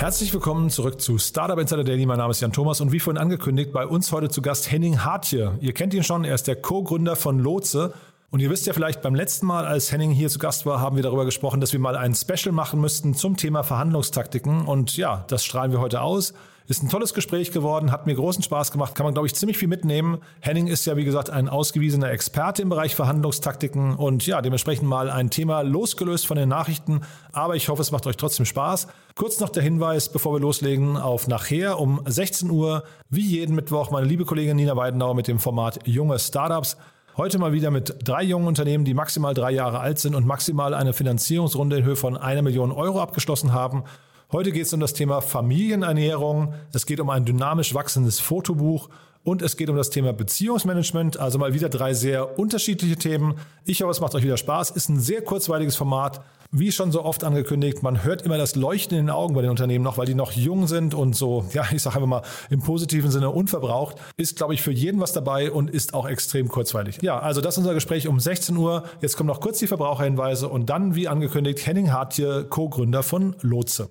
Herzlich willkommen zurück zu Startup Insider Daily. Mein Name ist Jan Thomas und wie vorhin angekündigt, bei uns heute zu Gast Henning Hartje. Ihr kennt ihn schon, er ist der Co-Gründer von Lotse. Und ihr wisst ja vielleicht, beim letzten Mal, als Henning hier zu Gast war, haben wir darüber gesprochen, dass wir mal ein Special machen müssten zum Thema Verhandlungstaktiken. Und ja, das strahlen wir heute aus. Ist ein tolles Gespräch geworden, hat mir großen Spaß gemacht, kann man, glaube ich, ziemlich viel mitnehmen. Henning ist ja, wie gesagt, ein ausgewiesener Experte im Bereich Verhandlungstaktiken und ja, dementsprechend mal ein Thema losgelöst von den Nachrichten. Aber ich hoffe, es macht euch trotzdem Spaß. Kurz noch der Hinweis, bevor wir loslegen, auf nachher um 16 Uhr, wie jeden Mittwoch, meine liebe Kollegin Nina Weidenauer mit dem Format Junge Startups. Heute mal wieder mit drei jungen Unternehmen, die maximal drei Jahre alt sind und maximal eine Finanzierungsrunde in Höhe von einer Million Euro abgeschlossen haben. Heute geht es um das Thema Familienernährung. Es geht um ein dynamisch wachsendes Fotobuch und es geht um das Thema Beziehungsmanagement. Also mal wieder drei sehr unterschiedliche Themen. Ich hoffe, es macht euch wieder Spaß. Ist ein sehr kurzweiliges Format. Wie schon so oft angekündigt, man hört immer das Leuchten in den Augen bei den Unternehmen noch, weil die noch jung sind und so, ja, ich sage einfach mal im positiven Sinne unverbraucht. Ist, glaube ich, für jeden was dabei und ist auch extrem kurzweilig. Ja, also das ist unser Gespräch um 16 Uhr. Jetzt kommen noch kurz die Verbraucherhinweise und dann, wie angekündigt, Henning Hartje, Co-Gründer von Lotse.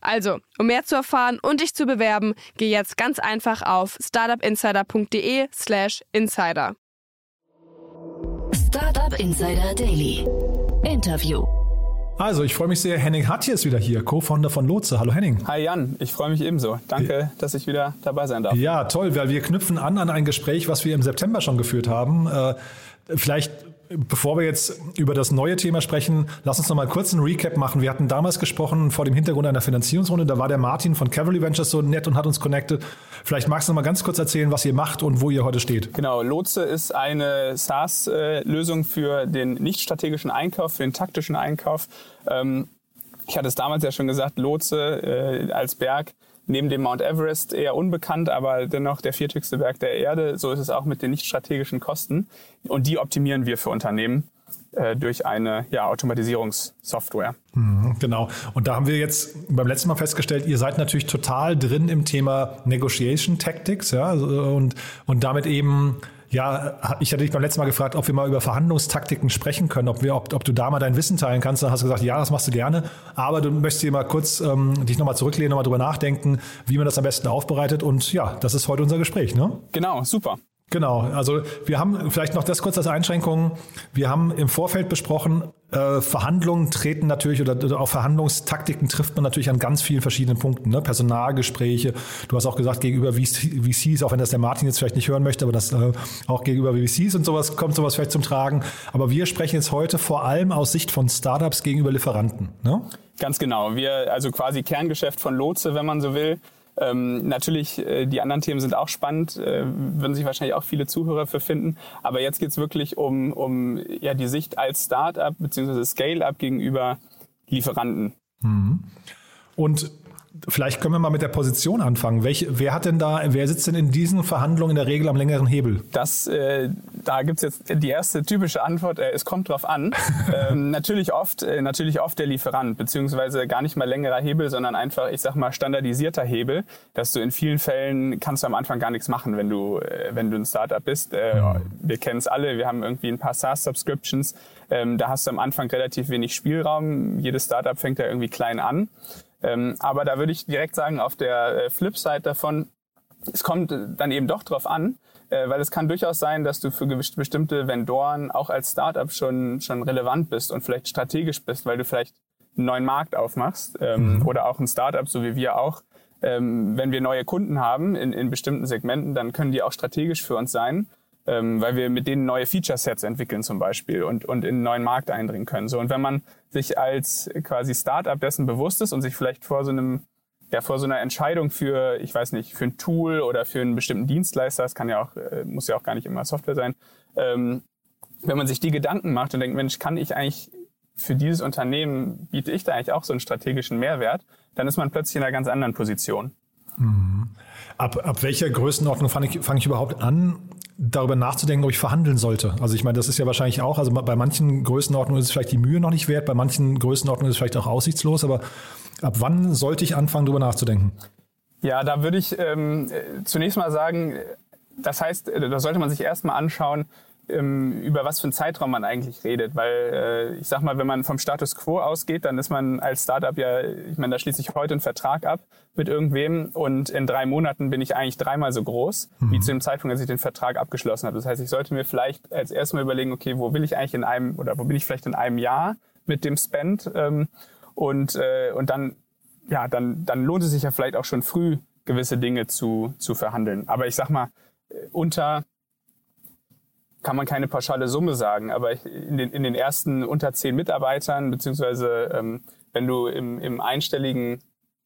Also, um mehr zu erfahren und dich zu bewerben, geh jetzt ganz einfach auf startupinsider.de/slash insider. Startup Insider Daily. Interview. Also, ich freue mich sehr. Henning Hartje ist wieder hier, Co-Founder von Lotse. Hallo Henning. Hi Jan, ich freue mich ebenso. Danke, dass ich wieder dabei sein darf. Ja, toll, weil wir knüpfen an an ein Gespräch, was wir im September schon geführt haben. Äh, vielleicht Bevor wir jetzt über das neue Thema sprechen, lass uns noch mal kurz einen Recap machen. Wir hatten damals gesprochen vor dem Hintergrund einer Finanzierungsrunde. Da war der Martin von Cavalry Ventures so nett und hat uns connected. Vielleicht magst du noch mal ganz kurz erzählen, was ihr macht und wo ihr heute steht. Genau, Lotse ist eine SaaS-Lösung für den nicht strategischen Einkauf, für den taktischen Einkauf. Ähm, ich hatte es damals ja schon gesagt, Lotse äh, als Berg neben dem Mount Everest eher unbekannt, aber dennoch der viertigste Berg der Erde. So ist es auch mit den nicht strategischen Kosten. Und die optimieren wir für Unternehmen äh, durch eine ja, Automatisierungssoftware. Mhm, genau. Und da haben wir jetzt beim letzten Mal festgestellt, ihr seid natürlich total drin im Thema Negotiation Tactics, ja, und, und damit eben ja, ich hatte dich beim letzten Mal gefragt, ob wir mal über Verhandlungstaktiken sprechen können, ob, wir, ob, ob du da mal dein Wissen teilen kannst. Dann hast du gesagt, ja, das machst du gerne. Aber du möchtest hier mal kurz ähm, dich nochmal zurücklehnen, nochmal drüber nachdenken, wie man das am besten aufbereitet. Und ja, das ist heute unser Gespräch, ne? Genau, super. Genau, also wir haben vielleicht noch das kurz als Einschränkung. Wir haben im Vorfeld besprochen, äh, Verhandlungen treten natürlich oder, oder, auch Verhandlungstaktiken trifft man natürlich an ganz vielen verschiedenen Punkten. Ne? Personalgespräche, du hast auch gesagt, gegenüber VCs, auch wenn das der Martin jetzt vielleicht nicht hören möchte, aber das äh, auch gegenüber VCs und sowas kommt sowas vielleicht zum Tragen. Aber wir sprechen jetzt heute vor allem aus Sicht von Startups gegenüber Lieferanten. Ne? Ganz genau. Wir, also quasi Kerngeschäft von Lotse, wenn man so will. Ähm, natürlich, äh, die anderen Themen sind auch spannend, äh, würden sich wahrscheinlich auch viele Zuhörer für finden. Aber jetzt geht es wirklich um, um ja, die Sicht als Start-up bzw. Scale-up gegenüber Lieferanten. Mhm. Und Vielleicht können wir mal mit der Position anfangen. Welche, wer hat denn da, wer sitzt denn in diesen Verhandlungen in der Regel am längeren Hebel? Das, äh, da gibt's jetzt die erste typische Antwort, äh, es kommt drauf an. ähm, natürlich oft, äh, natürlich oft der Lieferant, beziehungsweise gar nicht mal längerer Hebel, sondern einfach, ich sag mal, standardisierter Hebel, dass du in vielen Fällen kannst du am Anfang gar nichts machen, wenn du, äh, wenn du ein Startup bist. Äh, mhm. Wir kennen es alle, wir haben irgendwie ein paar SaaS-Subscriptions. Ähm, da hast du am Anfang relativ wenig Spielraum. Jedes Startup fängt ja irgendwie klein an. Ähm, aber da würde ich direkt sagen, auf der äh, Flipside davon es kommt dann eben doch drauf an, äh, weil es kann durchaus sein, dass du für bestimmte Vendoren auch als Startup schon, schon relevant bist und vielleicht strategisch bist, weil du vielleicht einen neuen Markt aufmachst ähm, mhm. oder auch ein Startup, so wie wir auch. Ähm, wenn wir neue Kunden haben in, in bestimmten Segmenten, dann können die auch strategisch für uns sein, ähm, weil wir mit denen neue Feature-Sets entwickeln zum Beispiel und, und in einen neuen Markt eindringen können. So, und wenn man sich als quasi Startup dessen bewusst ist und sich vielleicht vor so einem ja, vor so einer Entscheidung für, ich weiß nicht, für ein Tool oder für einen bestimmten Dienstleister, das kann ja auch, äh, muss ja auch gar nicht immer Software sein, ähm, wenn man sich die Gedanken macht und denkt, Mensch, kann ich eigentlich für dieses Unternehmen, biete ich da eigentlich auch so einen strategischen Mehrwert, dann ist man plötzlich in einer ganz anderen Position. Mhm. Ab, ab welcher Größenordnung fange ich, fang ich überhaupt an, darüber nachzudenken, ob ich verhandeln sollte. Also ich meine, das ist ja wahrscheinlich auch, also bei manchen Größenordnungen ist es vielleicht die Mühe noch nicht wert, bei manchen Größenordnungen ist es vielleicht auch aussichtslos, aber Ab wann sollte ich anfangen, darüber nachzudenken? Ja, da würde ich ähm, zunächst mal sagen, das heißt, äh, da sollte man sich erstmal anschauen, über was für einen Zeitraum man eigentlich redet. Weil äh, ich sag mal, wenn man vom Status quo ausgeht, dann ist man als Startup ja, ich meine, da schließe ich heute einen Vertrag ab mit irgendwem und in drei Monaten bin ich eigentlich dreimal so groß, mhm. wie zu dem Zeitpunkt, als ich den Vertrag abgeschlossen habe. Das heißt, ich sollte mir vielleicht als erstes mal überlegen, okay, wo will ich eigentlich in einem oder wo bin ich vielleicht in einem Jahr mit dem Spend? Ähm, und, äh, und dann, ja, dann, dann lohnt es sich ja vielleicht auch schon früh, gewisse Dinge zu, zu verhandeln. Aber ich sag mal, äh, unter kann man keine pauschale Summe sagen, aber in den, in den ersten unter zehn Mitarbeitern, beziehungsweise ähm, wenn du im, im einstelligen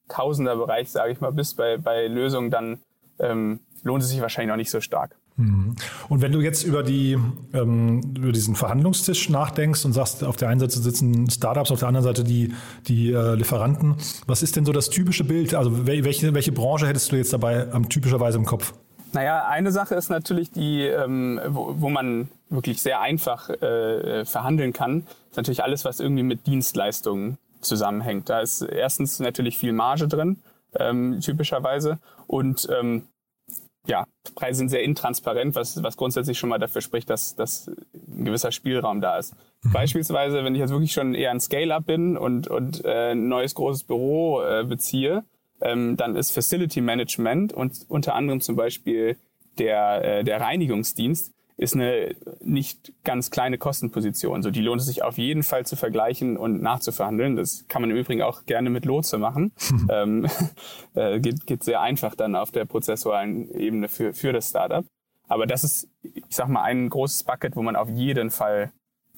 Tausenderbereich, sage ich mal, bist bei, bei Lösungen, dann ähm, lohnt es sich wahrscheinlich noch nicht so stark. Mhm. Und wenn du jetzt über, die, ähm, über diesen Verhandlungstisch nachdenkst und sagst, auf der einen Seite sitzen Startups, auf der anderen Seite die, die äh, Lieferanten, was ist denn so das typische Bild? Also welche, welche Branche hättest du jetzt dabei ähm, typischerweise im Kopf? Naja, eine Sache ist natürlich die, ähm, wo, wo man wirklich sehr einfach äh, verhandeln kann, ist natürlich alles, was irgendwie mit Dienstleistungen zusammenhängt. Da ist erstens natürlich viel Marge drin, ähm, typischerweise. Und ähm, ja, Preise sind sehr intransparent, was, was grundsätzlich schon mal dafür spricht, dass, dass ein gewisser Spielraum da ist. Mhm. Beispielsweise, wenn ich jetzt wirklich schon eher ein Scale-Up bin und, und äh, ein neues großes Büro äh, beziehe, ähm, dann ist Facility Management und unter anderem zum Beispiel der, äh, der Reinigungsdienst ist eine nicht ganz kleine Kostenposition. So, die lohnt es sich auf jeden Fall zu vergleichen und nachzuverhandeln. Das kann man im Übrigen auch gerne mit Lotse machen. Hm. Ähm, äh, geht, geht sehr einfach dann auf der prozessualen Ebene für, für das Startup. Aber das ist, ich sag mal, ein großes Bucket, wo man auf jeden Fall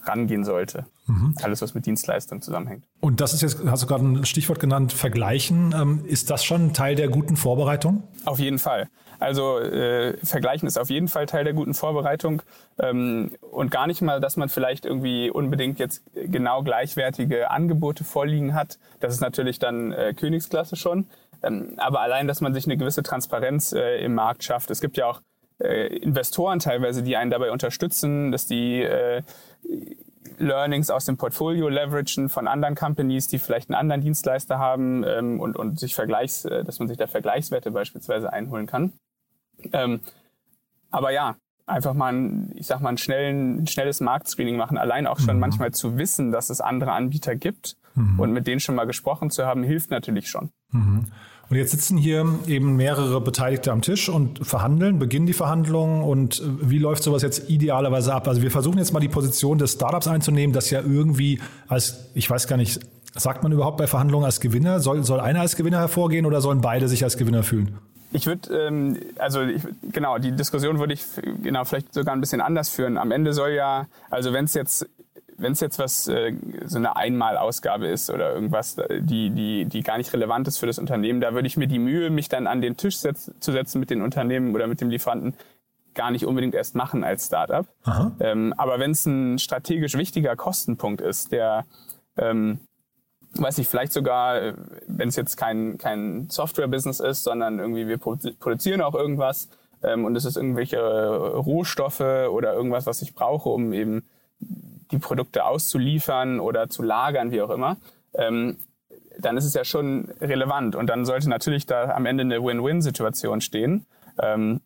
rangehen sollte. Mhm. Alles, was mit Dienstleistungen zusammenhängt. Und das ist jetzt, hast du gerade ein Stichwort genannt, Vergleichen. Ähm, ist das schon Teil der guten Vorbereitung? Auf jeden Fall. Also äh, Vergleichen ist auf jeden Fall Teil der guten Vorbereitung ähm, und gar nicht mal, dass man vielleicht irgendwie unbedingt jetzt genau gleichwertige Angebote vorliegen hat. Das ist natürlich dann äh, Königsklasse schon. Ähm, aber allein, dass man sich eine gewisse Transparenz äh, im Markt schafft. Es gibt ja auch äh, Investoren teilweise, die einen dabei unterstützen, dass die äh, Learnings aus dem Portfolio leveragen von anderen Companies, die vielleicht einen anderen Dienstleister haben ähm, und, und sich Vergleichs, äh, dass man sich da Vergleichswerte beispielsweise einholen kann. Ähm, aber ja, einfach mal ein, ich sag mal, ein, schnellen, ein schnelles Marktscreening machen. Allein auch schon mhm. manchmal zu wissen, dass es andere Anbieter gibt mhm. und mit denen schon mal gesprochen zu haben, hilft natürlich schon. Mhm. Und jetzt sitzen hier eben mehrere Beteiligte am Tisch und verhandeln, beginnen die Verhandlungen und wie läuft sowas jetzt idealerweise ab? Also wir versuchen jetzt mal die Position des Startups einzunehmen, das ja irgendwie als, ich weiß gar nicht, sagt man überhaupt bei Verhandlungen als Gewinner? Soll, soll einer als Gewinner hervorgehen oder sollen beide sich als Gewinner fühlen? Ich würde, ähm, also ich, genau, die Diskussion würde ich genau vielleicht sogar ein bisschen anders führen. Am Ende soll ja, also wenn es jetzt wenn es jetzt was äh, so eine Einmalausgabe ist oder irgendwas, die, die, die gar nicht relevant ist für das Unternehmen, da würde ich mir die Mühe, mich dann an den Tisch setz, zu setzen mit den Unternehmen oder mit dem Lieferanten, gar nicht unbedingt erst machen als Startup. Ähm, aber wenn es ein strategisch wichtiger Kostenpunkt ist, der ähm, weiß ich, vielleicht sogar, äh, wenn es jetzt kein, kein Software-Business ist, sondern irgendwie wir produzieren auch irgendwas ähm, und es ist irgendwelche Rohstoffe oder irgendwas, was ich brauche, um eben die Produkte auszuliefern oder zu lagern, wie auch immer, ähm, dann ist es ja schon relevant. Und dann sollte natürlich da am Ende eine Win-Win-Situation stehen. Ähm,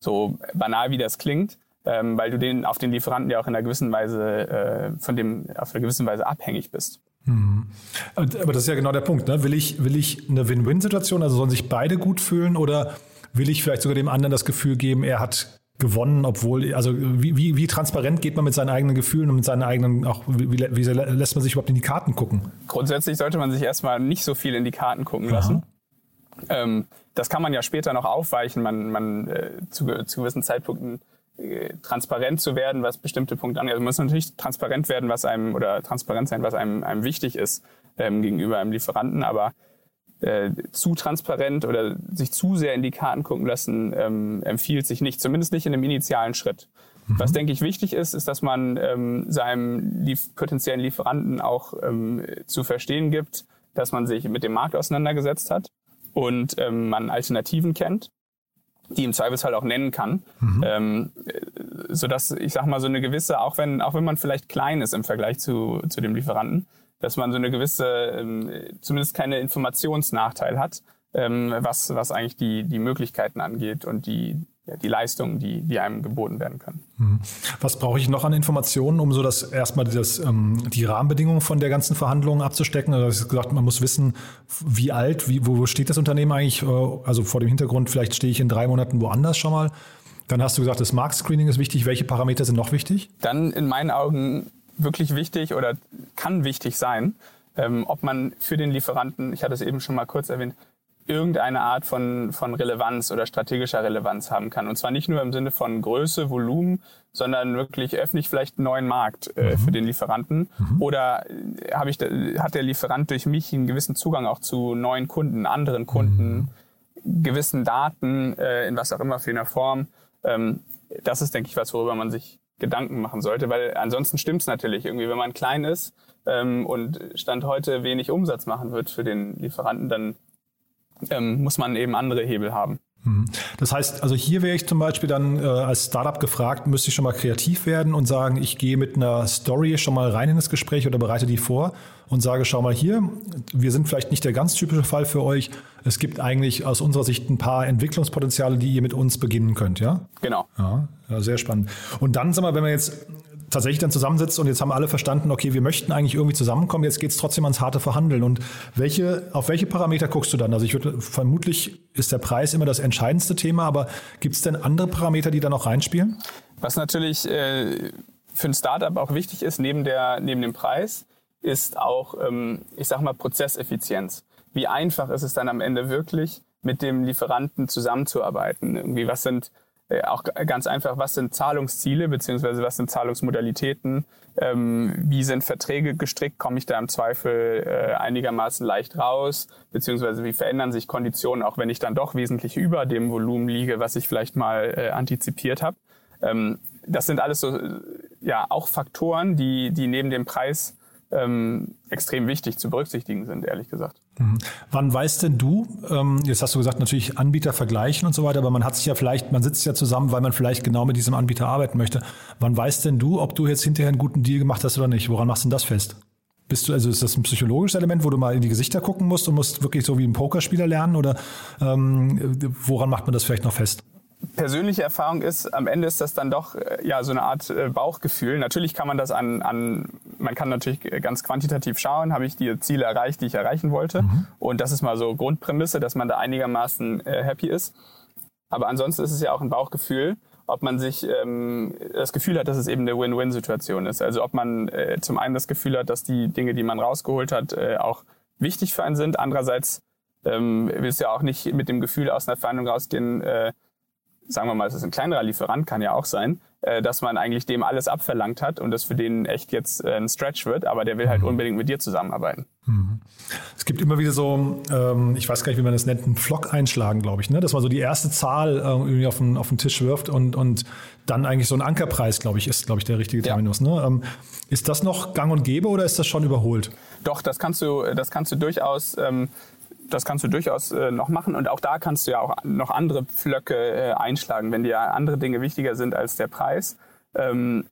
so banal wie das klingt, ähm, weil du den auf den Lieferanten ja auch in einer gewissen Weise äh, von dem auf einer gewissen Weise abhängig bist. Mhm. Aber das ist ja genau der Punkt. Ne? Will, ich, will ich eine Win-Win-Situation, also sollen sich beide gut fühlen oder will ich vielleicht sogar dem anderen das Gefühl geben, er hat gewonnen, obwohl, also wie, wie, wie transparent geht man mit seinen eigenen Gefühlen und mit seinen eigenen, auch wie, wie lässt man sich überhaupt in die Karten gucken? Grundsätzlich sollte man sich erstmal nicht so viel in die Karten gucken lassen. Ähm, das kann man ja später noch aufweichen, man, man äh, zu, zu gewissen Zeitpunkten äh, transparent zu werden, was bestimmte Punkte angeht. Also man muss natürlich transparent werden, was einem oder transparent sein, was einem, einem wichtig ist ähm, gegenüber einem Lieferanten, aber äh, zu transparent oder sich zu sehr in die Karten gucken lassen, ähm, empfiehlt sich nicht, zumindest nicht in einem initialen Schritt. Mhm. Was, denke ich, wichtig ist, ist, dass man ähm, seinem lief potenziellen Lieferanten auch ähm, zu verstehen gibt, dass man sich mit dem Markt auseinandergesetzt hat und ähm, man Alternativen kennt, die im Zweifelsfall auch nennen kann, mhm. ähm, sodass ich sag mal so eine gewisse, auch wenn auch wenn man vielleicht klein ist im Vergleich zu zu dem Lieferanten, dass man so eine gewisse, ähm, zumindest keine Informationsnachteil hat, ähm, was, was eigentlich die, die Möglichkeiten angeht und die, ja, die Leistungen, die, die einem geboten werden können. Mhm. Was brauche ich noch an Informationen, um so das erstmal das, ähm, die Rahmenbedingungen von der ganzen Verhandlung abzustecken? Also ich gesagt, man muss wissen, wie alt, wie, wo steht das Unternehmen eigentlich? Äh, also vor dem Hintergrund, vielleicht stehe ich in drei Monaten woanders schon mal. Dann hast du gesagt, das Marktscreening ist wichtig. Welche Parameter sind noch wichtig? Dann in meinen Augen wirklich wichtig oder kann wichtig sein, ähm, ob man für den Lieferanten, ich hatte es eben schon mal kurz erwähnt, irgendeine Art von, von Relevanz oder strategischer Relevanz haben kann. Und zwar nicht nur im Sinne von Größe, Volumen, sondern wirklich öffentlich vielleicht einen neuen Markt äh, mhm. für den Lieferanten. Mhm. Oder äh, habe ich, hat der Lieferant durch mich einen gewissen Zugang auch zu neuen Kunden, anderen Kunden, mhm. gewissen Daten, äh, in was auch immer für eine Form. Ähm, das ist, denke ich, was, worüber man sich Gedanken machen sollte, weil ansonsten stimmt es natürlich irgendwie, wenn man klein ist ähm, und Stand heute wenig Umsatz machen wird für den Lieferanten, dann ähm, muss man eben andere Hebel haben. Mhm. Das heißt, also hier wäre ich zum Beispiel dann äh, als Startup gefragt, müsste ich schon mal kreativ werden und sagen, ich gehe mit einer Story schon mal rein in das Gespräch oder bereite die vor und sage, schau mal hier, wir sind vielleicht nicht der ganz typische Fall für euch. Es gibt eigentlich aus unserer Sicht ein paar Entwicklungspotenziale, die ihr mit uns beginnen könnt, ja? Genau. Ja, ja sehr spannend. Und dann, sag mal, wenn wir jetzt tatsächlich dann zusammensitzt und jetzt haben alle verstanden, okay, wir möchten eigentlich irgendwie zusammenkommen, jetzt geht es trotzdem ans harte Verhandeln. Und welche, auf welche Parameter guckst du dann? Also ich würde vermutlich ist der Preis immer das entscheidendste Thema, aber gibt es denn andere Parameter, die da noch reinspielen? Was natürlich äh, für ein Startup auch wichtig ist, neben, der, neben dem Preis, ist auch, ähm, ich sag mal, Prozesseffizienz. Wie einfach ist es dann am Ende wirklich, mit dem Lieferanten zusammenzuarbeiten? Irgendwie, was sind auch ganz einfach, was sind Zahlungsziele beziehungsweise was sind Zahlungsmodalitäten? Ähm, wie sind Verträge gestrickt? Komme ich da im Zweifel äh, einigermaßen leicht raus? Beziehungsweise wie verändern sich Konditionen, auch wenn ich dann doch wesentlich über dem Volumen liege, was ich vielleicht mal äh, antizipiert habe? Ähm, das sind alles so ja auch Faktoren, die die neben dem Preis ähm, extrem wichtig zu berücksichtigen sind, ehrlich gesagt. Mhm. Wann weißt denn du, ähm, jetzt hast du gesagt, natürlich Anbieter vergleichen und so weiter, aber man hat sich ja vielleicht, man sitzt ja zusammen, weil man vielleicht genau mit diesem Anbieter arbeiten möchte. Wann weißt denn du, ob du jetzt hinterher einen guten Deal gemacht hast oder nicht? Woran machst du denn das fest? Bist du, also ist das ein psychologisches Element, wo du mal in die Gesichter gucken musst und musst wirklich so wie ein Pokerspieler lernen oder ähm, woran macht man das vielleicht noch fest? persönliche Erfahrung ist, am Ende ist das dann doch äh, ja so eine Art äh, Bauchgefühl. Natürlich kann man das an, an man kann natürlich ganz quantitativ schauen, habe ich die Ziele erreicht, die ich erreichen wollte. Mhm. Und das ist mal so Grundprämisse, dass man da einigermaßen äh, happy ist. Aber ansonsten ist es ja auch ein Bauchgefühl, ob man sich ähm, das Gefühl hat, dass es eben eine Win-Win-Situation ist. Also ob man äh, zum einen das Gefühl hat, dass die Dinge, die man rausgeholt hat, äh, auch wichtig für einen sind. Andererseits ähm, willst du ja auch nicht mit dem Gefühl aus einer Verhandlung rausgehen, äh, sagen wir mal, es ist ein kleinerer Lieferant, kann ja auch sein, äh, dass man eigentlich dem alles abverlangt hat und das für den echt jetzt äh, ein Stretch wird, aber der will halt mhm. unbedingt mit dir zusammenarbeiten. Mhm. Es gibt immer wieder so, ähm, ich weiß gar nicht, wie man das nennt, einen Flock einschlagen, glaube ich, ne? dass man so die erste Zahl äh, irgendwie auf den, auf den Tisch wirft und, und dann eigentlich so ein Ankerpreis, glaube ich, ist, glaube ich, der richtige Terminus. Ja. Ne? Ähm, ist das noch gang und gäbe oder ist das schon überholt? Doch, das kannst du, das kannst du durchaus ähm, das kannst du durchaus äh, noch machen und auch da kannst du ja auch noch andere Pflöcke äh, einschlagen, wenn dir andere Dinge wichtiger sind als der Preis. Ähm,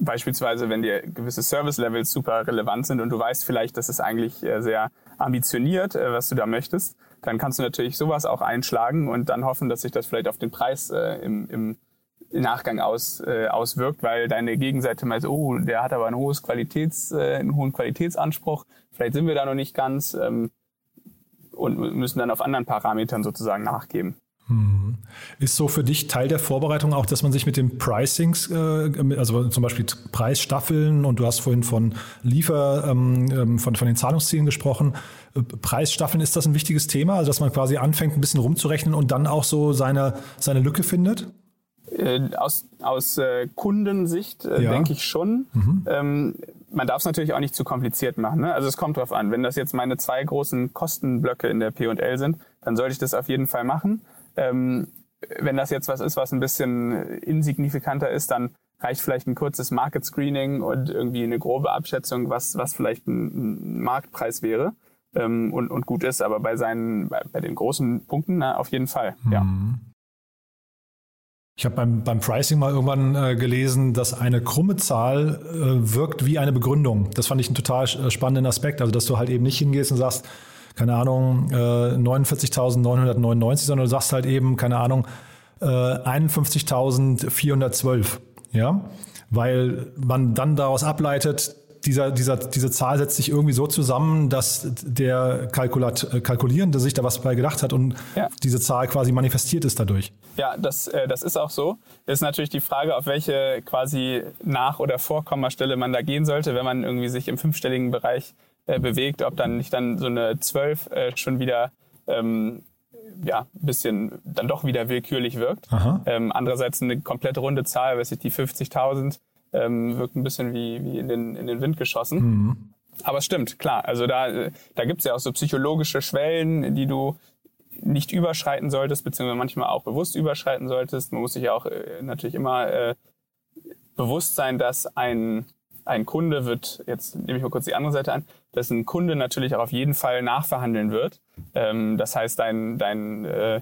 beispielsweise, wenn dir gewisse Service-Levels super relevant sind und du weißt vielleicht, das ist eigentlich äh, sehr ambitioniert, äh, was du da möchtest, dann kannst du natürlich sowas auch einschlagen und dann hoffen, dass sich das vielleicht auf den Preis äh, im, im Nachgang aus, äh, auswirkt, weil deine Gegenseite meint, oh, der hat aber ein hohes Qualitäts, äh, einen hohen Qualitätsanspruch, vielleicht sind wir da noch nicht ganz. Ähm, und müssen dann auf anderen Parametern sozusagen nachgeben. Hm. Ist so für dich Teil der Vorbereitung auch, dass man sich mit dem Pricings, äh, also zum Beispiel Preisstaffeln und du hast vorhin von Liefer, ähm, ähm, von, von den Zahlungszielen gesprochen. Äh, Preisstaffeln, ist das ein wichtiges Thema? Also dass man quasi anfängt, ein bisschen rumzurechnen und dann auch so seine, seine Lücke findet? Äh, aus aus Kundensicht ja. denke ich schon. Mhm. Man darf es natürlich auch nicht zu kompliziert machen. Ne? Also es kommt drauf an. Wenn das jetzt meine zwei großen Kostenblöcke in der P&L sind, dann sollte ich das auf jeden Fall machen. Ähm, wenn das jetzt was ist, was ein bisschen insignifikanter ist, dann reicht vielleicht ein kurzes Market Screening und irgendwie eine grobe Abschätzung, was, was vielleicht ein, ein Marktpreis wäre ähm, und, und gut ist. Aber bei seinen, bei, bei den großen Punkten na, auf jeden Fall, mhm. ja. Ich habe beim, beim Pricing mal irgendwann äh, gelesen, dass eine krumme Zahl äh, wirkt wie eine Begründung. Das fand ich einen total äh, spannenden Aspekt. Also, dass du halt eben nicht hingehst und sagst, keine Ahnung, äh, 49.999, sondern du sagst halt eben, keine Ahnung, äh, 51.412. Ja, weil man dann daraus ableitet, dieser, dieser, diese Zahl setzt sich irgendwie so zusammen, dass der Kalkulat, äh, Kalkulierende sich da was bei gedacht hat und ja. diese Zahl quasi manifestiert ist dadurch. Ja, das, äh, das ist auch so. Ist natürlich die Frage, auf welche quasi Nach- oder Vorkommastelle man da gehen sollte, wenn man irgendwie sich im fünfstelligen Bereich äh, bewegt, ob dann nicht dann so eine 12 äh, schon wieder ähm, ja, ein bisschen dann doch wieder willkürlich wirkt. Ähm, andererseits eine komplett runde Zahl, weiß ich, die 50.000 ähm, wirkt ein bisschen wie, wie in, den, in den Wind geschossen. Mhm. Aber es stimmt, klar. Also da, da gibt es ja auch so psychologische Schwellen, die du nicht überschreiten solltest, beziehungsweise manchmal auch bewusst überschreiten solltest. Man muss sich ja auch äh, natürlich immer äh, bewusst sein, dass ein, ein Kunde wird, jetzt nehme ich mal kurz die andere Seite an, dass ein Kunde natürlich auch auf jeden Fall nachverhandeln wird. Ähm, das heißt, dein, dein äh,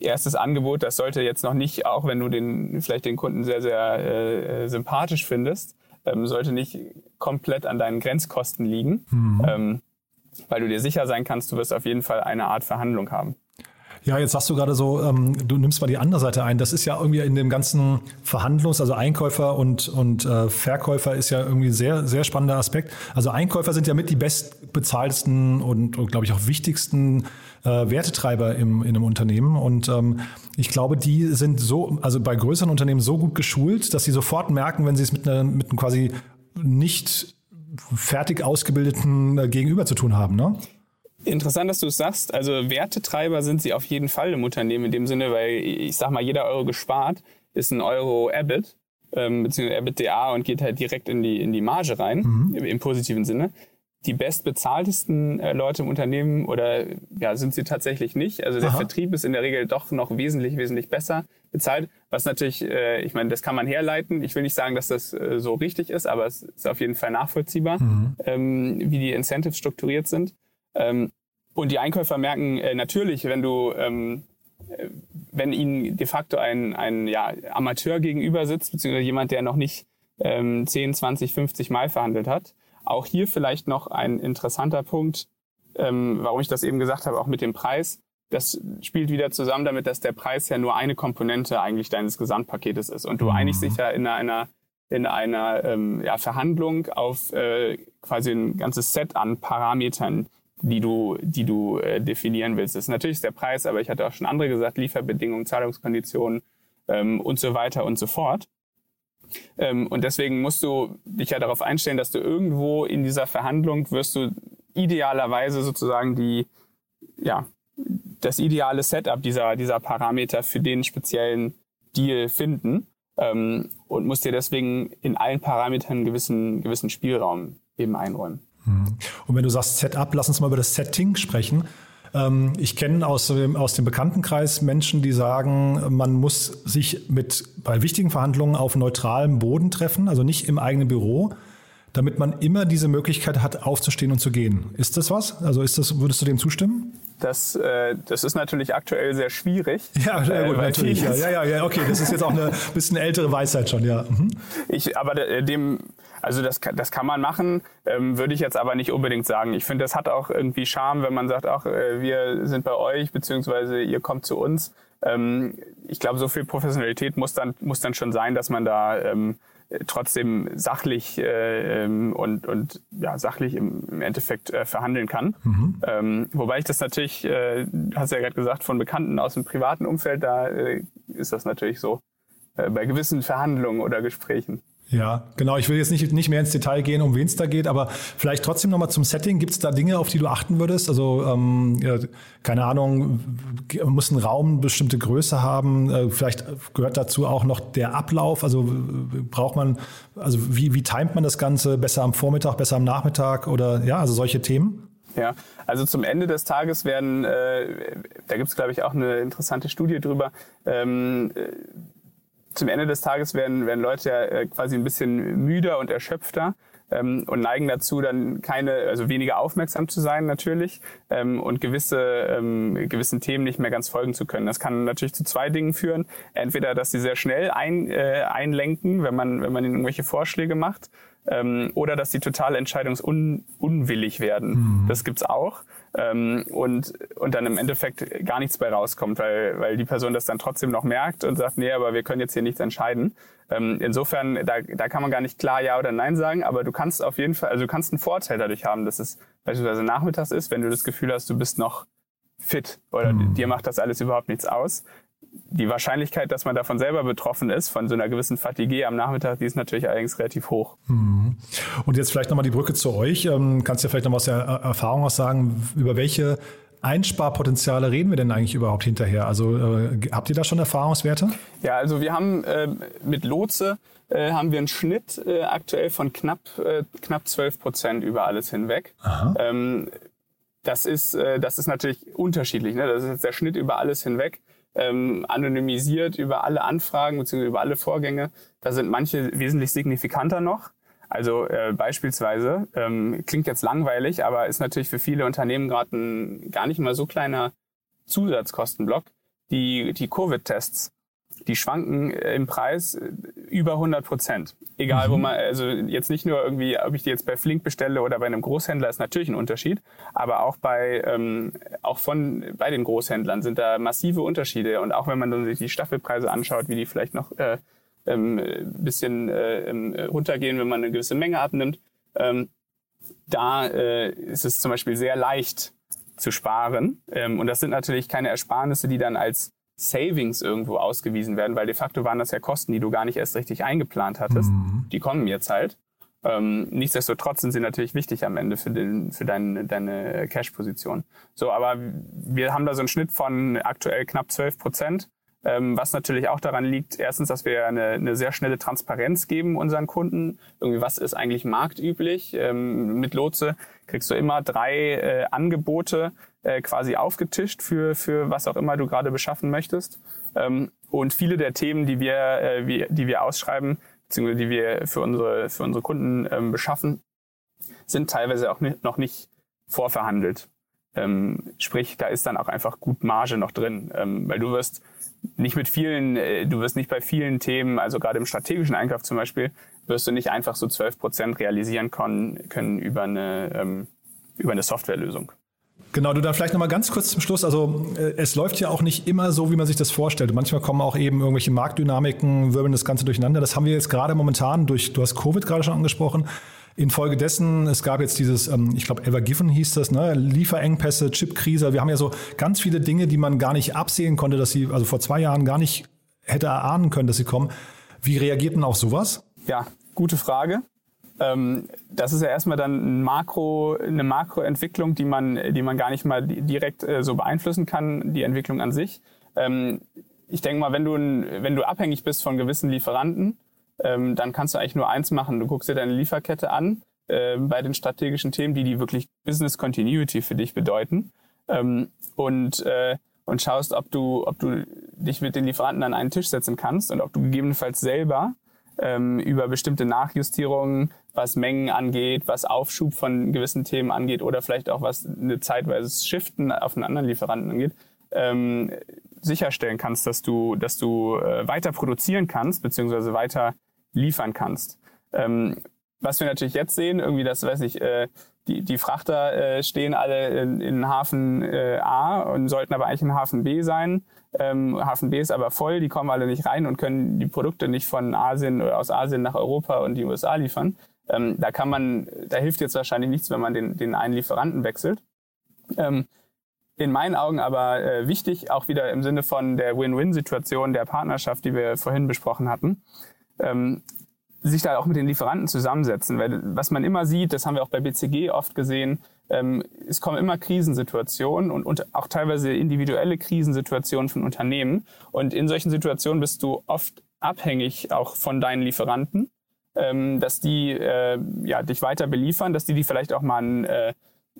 erstes Angebot, das sollte jetzt noch nicht, auch wenn du den vielleicht den Kunden sehr, sehr äh, sympathisch findest, ähm, sollte nicht komplett an deinen Grenzkosten liegen, mhm. ähm, weil du dir sicher sein kannst, du wirst auf jeden Fall eine Art Verhandlung haben. Ja, jetzt sagst du gerade so, ähm, du nimmst mal die andere Seite ein. Das ist ja irgendwie in dem ganzen Verhandlungs-, also Einkäufer und, und äh, Verkäufer ist ja irgendwie sehr, sehr spannender Aspekt. Also Einkäufer sind ja mit die bestbezahltesten und, und glaube ich, auch wichtigsten äh, Wertetreiber im, in einem Unternehmen. Und ähm, ich glaube, die sind so, also bei größeren Unternehmen so gut geschult, dass sie sofort merken, wenn sie es mit, einer, mit einem quasi nicht fertig ausgebildeten äh, Gegenüber zu tun haben. Ne? Interessant, dass du es sagst. Also Wertetreiber sind sie auf jeden Fall im Unternehmen in dem Sinne, weil ich sag mal, jeder Euro gespart ist ein Euro EBIT, ähm, beziehungsweise EBITDA und geht halt direkt in die, in die Marge rein, mhm. im, im positiven Sinne die bestbezahltesten äh, Leute im Unternehmen oder ja, sind sie tatsächlich nicht. Also der Aha. Vertrieb ist in der Regel doch noch wesentlich, wesentlich besser bezahlt. Was natürlich, äh, ich meine, das kann man herleiten. Ich will nicht sagen, dass das äh, so richtig ist, aber es ist auf jeden Fall nachvollziehbar, mhm. ähm, wie die Incentives strukturiert sind. Ähm, und die Einkäufer merken äh, natürlich, wenn du ähm, äh, wenn ihnen de facto ein, ein ja, Amateur gegenüber sitzt, beziehungsweise jemand, der noch nicht ähm, 10, 20, 50 Mal verhandelt hat, auch hier vielleicht noch ein interessanter Punkt, ähm, warum ich das eben gesagt habe, auch mit dem Preis. Das spielt wieder zusammen damit, dass der Preis ja nur eine Komponente eigentlich deines Gesamtpaketes ist. Und du mhm. einigst dich ja in einer, in einer ähm, ja, Verhandlung auf äh, quasi ein ganzes Set an Parametern, die du, die du äh, definieren willst. Das ist natürlich der Preis, aber ich hatte auch schon andere gesagt, Lieferbedingungen, Zahlungskonditionen ähm, und so weiter und so fort. Ähm, und deswegen musst du dich ja darauf einstellen, dass du irgendwo in dieser Verhandlung wirst du idealerweise sozusagen die, ja, das ideale Setup dieser, dieser Parameter für den speziellen Deal finden ähm, und musst dir deswegen in allen Parametern einen gewissen, gewissen Spielraum eben einräumen. Mhm. Und wenn du sagst Setup, lass uns mal über das Setting sprechen. Ähm, ich kenne aus, aus dem Bekanntenkreis Menschen, die sagen, man muss sich mit bei wichtigen Verhandlungen auf neutralem Boden treffen, also nicht im eigenen Büro, damit man immer diese Möglichkeit hat, aufzustehen und zu gehen. Ist das was? Also ist das, würdest du dem zustimmen? Das, äh, das ist natürlich aktuell sehr schwierig. Ja, sehr gut, äh, natürlich. Ja, ja, ja, okay. Das ist jetzt auch eine bisschen ältere Weisheit schon, ja. Mhm. Ich, aber dem, also das, das kann man machen, ähm, würde ich jetzt aber nicht unbedingt sagen. Ich finde, das hat auch irgendwie Charme, wenn man sagt, ach, äh, wir sind bei euch, beziehungsweise ihr kommt zu uns. Ähm, ich glaube, so viel Professionalität muss dann, muss dann schon sein, dass man da ähm, äh, trotzdem sachlich äh, ähm, und, und ja, sachlich im, im Endeffekt äh, verhandeln kann. Mhm. Ähm, wobei ich das natürlich, äh, hast du ja gerade gesagt, von Bekannten aus dem privaten Umfeld, da äh, ist das natürlich so äh, bei gewissen Verhandlungen oder Gesprächen. Ja, genau. Ich will jetzt nicht, nicht mehr ins Detail gehen, um wen es da geht, aber vielleicht trotzdem nochmal zum Setting. Gibt es da Dinge, auf die du achten würdest? Also, ähm, keine Ahnung, muss ein Raum bestimmte Größe haben? Äh, vielleicht gehört dazu auch noch der Ablauf. Also braucht man, also wie, wie timet man das Ganze? Besser am Vormittag, besser am Nachmittag oder ja, also solche Themen? Ja, also zum Ende des Tages werden, äh, da gibt es, glaube ich, auch eine interessante Studie drüber, ähm, zum Ende des Tages werden, werden Leute ja äh, quasi ein bisschen müder und erschöpfter ähm, und neigen dazu, dann keine, also weniger aufmerksam zu sein natürlich ähm, und gewisse ähm, gewissen Themen nicht mehr ganz folgen zu können. Das kann natürlich zu zwei Dingen führen: Entweder, dass sie sehr schnell ein, äh, einlenken, wenn man wenn man ihnen irgendwelche Vorschläge macht, ähm, oder dass sie total entscheidungsunwillig werden. Mhm. Das gibt's auch ähm, und, und dann im Endeffekt gar nichts bei rauskommt, weil, weil die Person das dann trotzdem noch merkt und sagt, nee, aber wir können jetzt hier nichts entscheiden. Ähm, insofern, da, da kann man gar nicht klar Ja oder Nein sagen, aber du kannst auf jeden Fall, also du kannst einen Vorteil dadurch haben, dass es beispielsweise nachmittags ist, wenn du das Gefühl hast, du bist noch fit oder mhm. dir macht das alles überhaupt nichts aus die Wahrscheinlichkeit, dass man davon selber betroffen ist, von so einer gewissen Fatigue am Nachmittag, die ist natürlich allerdings relativ hoch. Mhm. Und jetzt vielleicht nochmal die Brücke zu euch. Ähm, kannst du vielleicht nochmal aus der Erfahrung aus sagen, über welche Einsparpotenziale reden wir denn eigentlich überhaupt hinterher? Also äh, habt ihr da schon Erfahrungswerte? Ja, also wir haben äh, mit Lotse äh, haben wir einen Schnitt äh, aktuell von knapp, äh, knapp 12 Prozent über alles hinweg. Ähm, das ist, äh, das ist natürlich unterschiedlich. Ne? Das ist jetzt der Schnitt über alles hinweg ähm, anonymisiert über alle Anfragen bzw. über alle Vorgänge. Da sind manche wesentlich signifikanter noch. Also äh, beispielsweise, ähm, klingt jetzt langweilig, aber ist natürlich für viele Unternehmen gerade ein gar nicht mal so kleiner Zusatzkostenblock, die, die Covid-Tests die schwanken äh, im Preis äh, über 100 Prozent. Egal, mhm. wo man, also jetzt nicht nur irgendwie, ob ich die jetzt bei Flink bestelle oder bei einem Großhändler, ist natürlich ein Unterschied, aber auch bei, ähm, auch von, bei den Großhändlern sind da massive Unterschiede und auch wenn man dann sich die Staffelpreise anschaut, wie die vielleicht noch äh, ähm, bisschen äh, ähm, runtergehen, wenn man eine gewisse Menge abnimmt, ähm, da äh, ist es zum Beispiel sehr leicht zu sparen. Ähm, und das sind natürlich keine Ersparnisse, die dann als Savings irgendwo ausgewiesen werden, weil de facto waren das ja Kosten, die du gar nicht erst richtig eingeplant hattest. Mhm. Die kommen jetzt halt. Ähm, nichtsdestotrotz sind sie natürlich wichtig am Ende für, den, für dein, deine Cash-Position. So, aber wir haben da so einen Schnitt von aktuell knapp 12 Prozent, ähm, was natürlich auch daran liegt, erstens, dass wir eine, eine sehr schnelle Transparenz geben unseren Kunden. Irgendwie, was ist eigentlich marktüblich? Ähm, mit Lotse kriegst du immer drei äh, Angebote äh, quasi aufgetischt für, für was auch immer du gerade beschaffen möchtest. Ähm, und viele der Themen, die wir, äh, wie, die wir ausschreiben, beziehungsweise die wir für unsere, für unsere Kunden ähm, beschaffen, sind teilweise auch nicht, noch nicht vorverhandelt. Ähm, sprich, da ist dann auch einfach gut Marge noch drin, ähm, weil du wirst nicht mit vielen, äh, du wirst nicht bei vielen Themen, also gerade im strategischen Einkauf zum Beispiel, wirst du nicht einfach so 12 Prozent realisieren können, können über eine, ähm, über eine Softwarelösung. Genau, du dann vielleicht nochmal ganz kurz zum Schluss. Also äh, es läuft ja auch nicht immer so, wie man sich das vorstellt. Manchmal kommen auch eben irgendwelche Marktdynamiken, wirbeln das Ganze durcheinander. Das haben wir jetzt gerade momentan durch, du hast Covid gerade schon angesprochen. Infolgedessen, es gab jetzt dieses, ähm, ich glaube, Evergiven hieß das, ne? Lieferengpässe, Chipkrise. Wir haben ja so ganz viele Dinge, die man gar nicht absehen konnte, dass sie, also vor zwei Jahren gar nicht hätte erahnen können, dass sie kommen. Wie reagiert man auf sowas? Ja, gute Frage. Ähm, das ist ja erstmal dann ein Makro, eine Makroentwicklung, die man, die man gar nicht mal direkt äh, so beeinflussen kann, die Entwicklung an sich. Ähm, ich denke mal, wenn du, wenn du abhängig bist von gewissen Lieferanten, ähm, dann kannst du eigentlich nur eins machen. Du guckst dir deine Lieferkette an bei den strategischen Themen, die die wirklich Business Continuity für dich bedeuten und äh, und schaust, ob du ob du dich mit den Lieferanten an einen Tisch setzen kannst und ob du gegebenenfalls selber über bestimmte Nachjustierungen, was Mengen angeht, was Aufschub von gewissen Themen angeht oder vielleicht auch was eine zeitweise Shiften auf einen anderen Lieferanten angeht, ähm, sicherstellen kannst, dass du, dass du äh, weiter produzieren kannst, beziehungsweise weiter liefern kannst. Ähm, was wir natürlich jetzt sehen, irgendwie das, weiß ich, äh, die, die Frachter äh, stehen alle in, in Hafen äh, A und sollten aber eigentlich in Hafen B sein. Ähm, Hafen B ist aber voll, die kommen alle nicht rein und können die Produkte nicht von Asien oder aus Asien nach Europa und die USA liefern. Ähm, da kann man, da hilft jetzt wahrscheinlich nichts, wenn man den, den einen Lieferanten wechselt. Ähm, in meinen Augen aber äh, wichtig, auch wieder im Sinne von der Win-Win-Situation der Partnerschaft, die wir vorhin besprochen hatten, ähm, sich da auch mit den Lieferanten zusammensetzen. Weil was man immer sieht, das haben wir auch bei BCG oft gesehen, ähm, es kommen immer Krisensituationen und, und auch teilweise individuelle Krisensituationen von Unternehmen. Und in solchen Situationen bist du oft abhängig auch von deinen Lieferanten, ähm, dass die äh, ja, dich weiter beliefern, dass die die vielleicht auch mal ein äh,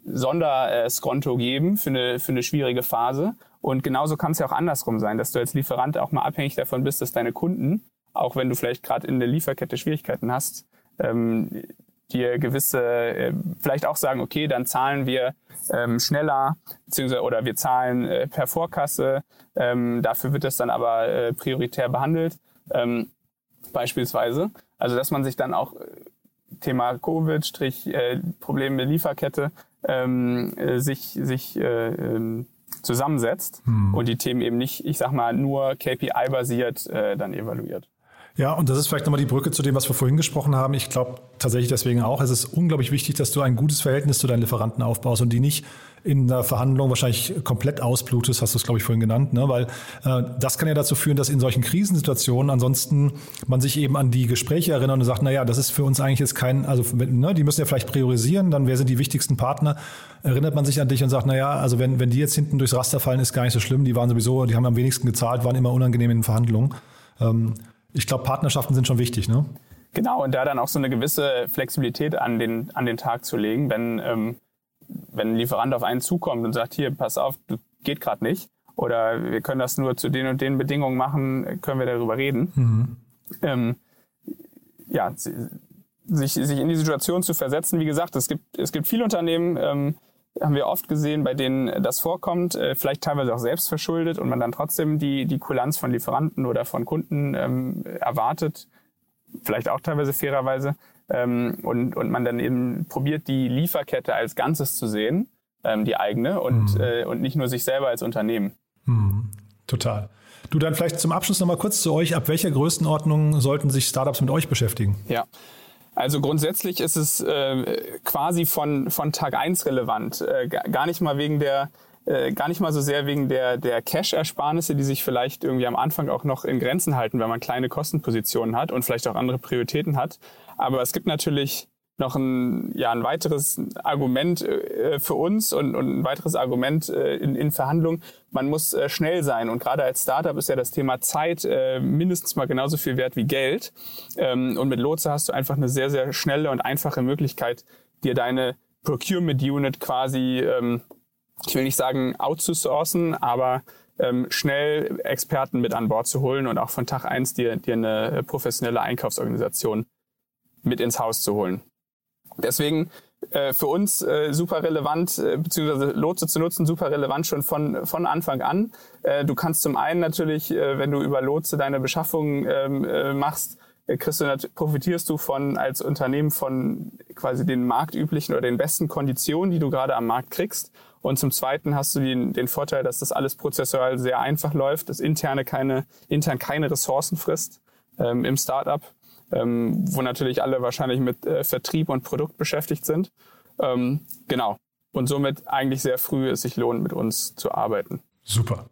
Sonderskonto geben für eine, für eine schwierige Phase. Und genauso kann es ja auch andersrum sein, dass du als Lieferant auch mal abhängig davon bist, dass deine Kunden auch wenn du vielleicht gerade in der Lieferkette Schwierigkeiten hast, ähm, dir gewisse, äh, vielleicht auch sagen, okay, dann zahlen wir ähm, schneller, beziehungsweise oder wir zahlen äh, per Vorkasse, ähm, dafür wird das dann aber äh, prioritär behandelt, ähm, beispielsweise. Also dass man sich dann auch äh, Thema Covid, Strich, äh, Probleme mit Lieferkette, ähm, äh, sich, sich äh, ähm, zusammensetzt hm. und die Themen eben nicht, ich sag mal, nur KPI-basiert äh, dann evaluiert. Ja, und das ist vielleicht nochmal die Brücke zu dem, was wir vorhin gesprochen haben. Ich glaube tatsächlich deswegen auch, es ist unglaublich wichtig, dass du ein gutes Verhältnis zu deinen Lieferanten aufbaust und die nicht in der Verhandlung wahrscheinlich komplett ausblutest, hast du es, glaube ich, vorhin genannt, ne? weil äh, das kann ja dazu führen, dass in solchen Krisensituationen ansonsten man sich eben an die Gespräche erinnert und sagt, na ja, das ist für uns eigentlich jetzt kein, also ne, die müssen ja vielleicht priorisieren, dann wer sind die wichtigsten Partner, erinnert man sich an dich und sagt, na ja, also wenn, wenn die jetzt hinten durchs Raster fallen, ist gar nicht so schlimm, die waren sowieso, die haben am wenigsten gezahlt, waren immer unangenehm in Verhandlungen. Ähm, ich glaube, Partnerschaften sind schon wichtig, ne? Genau, und da dann auch so eine gewisse Flexibilität an den, an den Tag zu legen, wenn, ähm, wenn ein Lieferant auf einen zukommt und sagt, hier, pass auf, das geht gerade nicht, oder wir können das nur zu den und den Bedingungen machen, können wir darüber reden. Mhm. Ähm, ja, sich, sich in die Situation zu versetzen. Wie gesagt, es gibt, es gibt viele Unternehmen, ähm, haben wir oft gesehen, bei denen das vorkommt, äh, vielleicht teilweise auch selbst verschuldet und man dann trotzdem die, die Kulanz von Lieferanten oder von Kunden ähm, erwartet, vielleicht auch teilweise fairerweise, ähm, und, und man dann eben probiert, die Lieferkette als Ganzes zu sehen, ähm, die eigene, und, mhm. äh, und nicht nur sich selber als Unternehmen. Mhm. Total. Du dann vielleicht zum Abschluss nochmal kurz zu euch. Ab welcher Größenordnung sollten sich Startups mit euch beschäftigen? Ja, also grundsätzlich ist es äh, quasi von, von Tag eins relevant. Äh, gar nicht mal wegen der äh, gar nicht mal so sehr wegen der, der Cash-Ersparnisse, die sich vielleicht irgendwie am Anfang auch noch in Grenzen halten, wenn man kleine Kostenpositionen hat und vielleicht auch andere Prioritäten hat. Aber es gibt natürlich noch ein, ja, ein weiteres Argument äh, für uns und, und ein weiteres Argument äh, in, in Verhandlungen. Man muss äh, schnell sein und gerade als Startup ist ja das Thema Zeit äh, mindestens mal genauso viel wert wie Geld. Ähm, und mit Lotse hast du einfach eine sehr, sehr schnelle und einfache Möglichkeit, dir deine Procurement Unit quasi, ähm, ich will nicht sagen outzusourcen, aber ähm, schnell Experten mit an Bord zu holen und auch von Tag eins dir, dir eine professionelle Einkaufsorganisation mit ins Haus zu holen. Deswegen äh, für uns äh, super relevant, äh, beziehungsweise Lotse zu nutzen, super relevant schon von, von Anfang an. Äh, du kannst zum einen natürlich, äh, wenn du über Lotse deine Beschaffung ähm, äh, machst, äh, kriegst du, profitierst du von als Unternehmen von quasi den marktüblichen oder den besten Konditionen, die du gerade am Markt kriegst. Und zum Zweiten hast du den, den Vorteil, dass das alles prozessual sehr einfach läuft, dass interne keine, intern keine Ressourcen frisst ähm, im Startup ähm, wo natürlich alle wahrscheinlich mit äh, Vertrieb und Produkt beschäftigt sind. Ähm, genau. Und somit eigentlich sehr früh es sich lohnt, mit uns zu arbeiten. Super.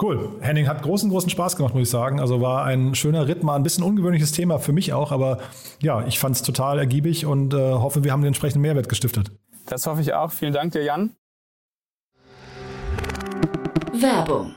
Cool. Henning hat großen, großen Spaß gemacht, muss ich sagen. Also war ein schöner Ritt, mal ein bisschen ungewöhnliches Thema für mich auch, aber ja, ich fand es total ergiebig und äh, hoffe, wir haben den entsprechenden Mehrwert gestiftet. Das hoffe ich auch. Vielen Dank dir, Jan. Werbung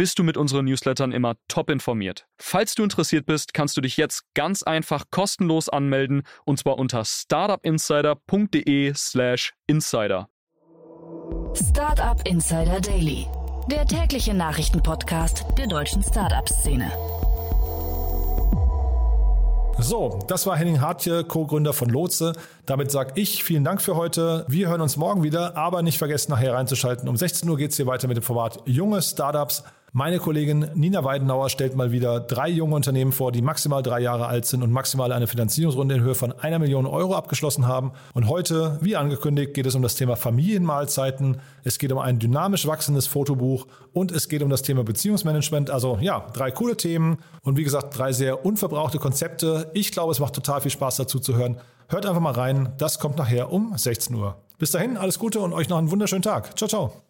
bist du mit unseren Newslettern immer top informiert. Falls du interessiert bist, kannst du dich jetzt ganz einfach kostenlos anmelden und zwar unter startupinsider.de/slash insider. Startup Insider Daily, der tägliche Nachrichtenpodcast der deutschen Startup-Szene. So, das war Henning Hartje, Co-Gründer von Lotse. Damit sage ich vielen Dank für heute. Wir hören uns morgen wieder, aber nicht vergessen, nachher reinzuschalten. Um 16 Uhr geht es hier weiter mit dem Format Junge Startups. Meine Kollegin Nina Weidenauer stellt mal wieder drei junge Unternehmen vor, die maximal drei Jahre alt sind und maximal eine Finanzierungsrunde in Höhe von einer Million Euro abgeschlossen haben. Und heute, wie angekündigt, geht es um das Thema Familienmahlzeiten. Es geht um ein dynamisch wachsendes Fotobuch und es geht um das Thema Beziehungsmanagement. Also ja, drei coole Themen und wie gesagt, drei sehr unverbrauchte Konzepte. Ich glaube, es macht total viel Spaß dazu zu hören. Hört einfach mal rein. Das kommt nachher um 16 Uhr. Bis dahin, alles Gute und euch noch einen wunderschönen Tag. Ciao, ciao.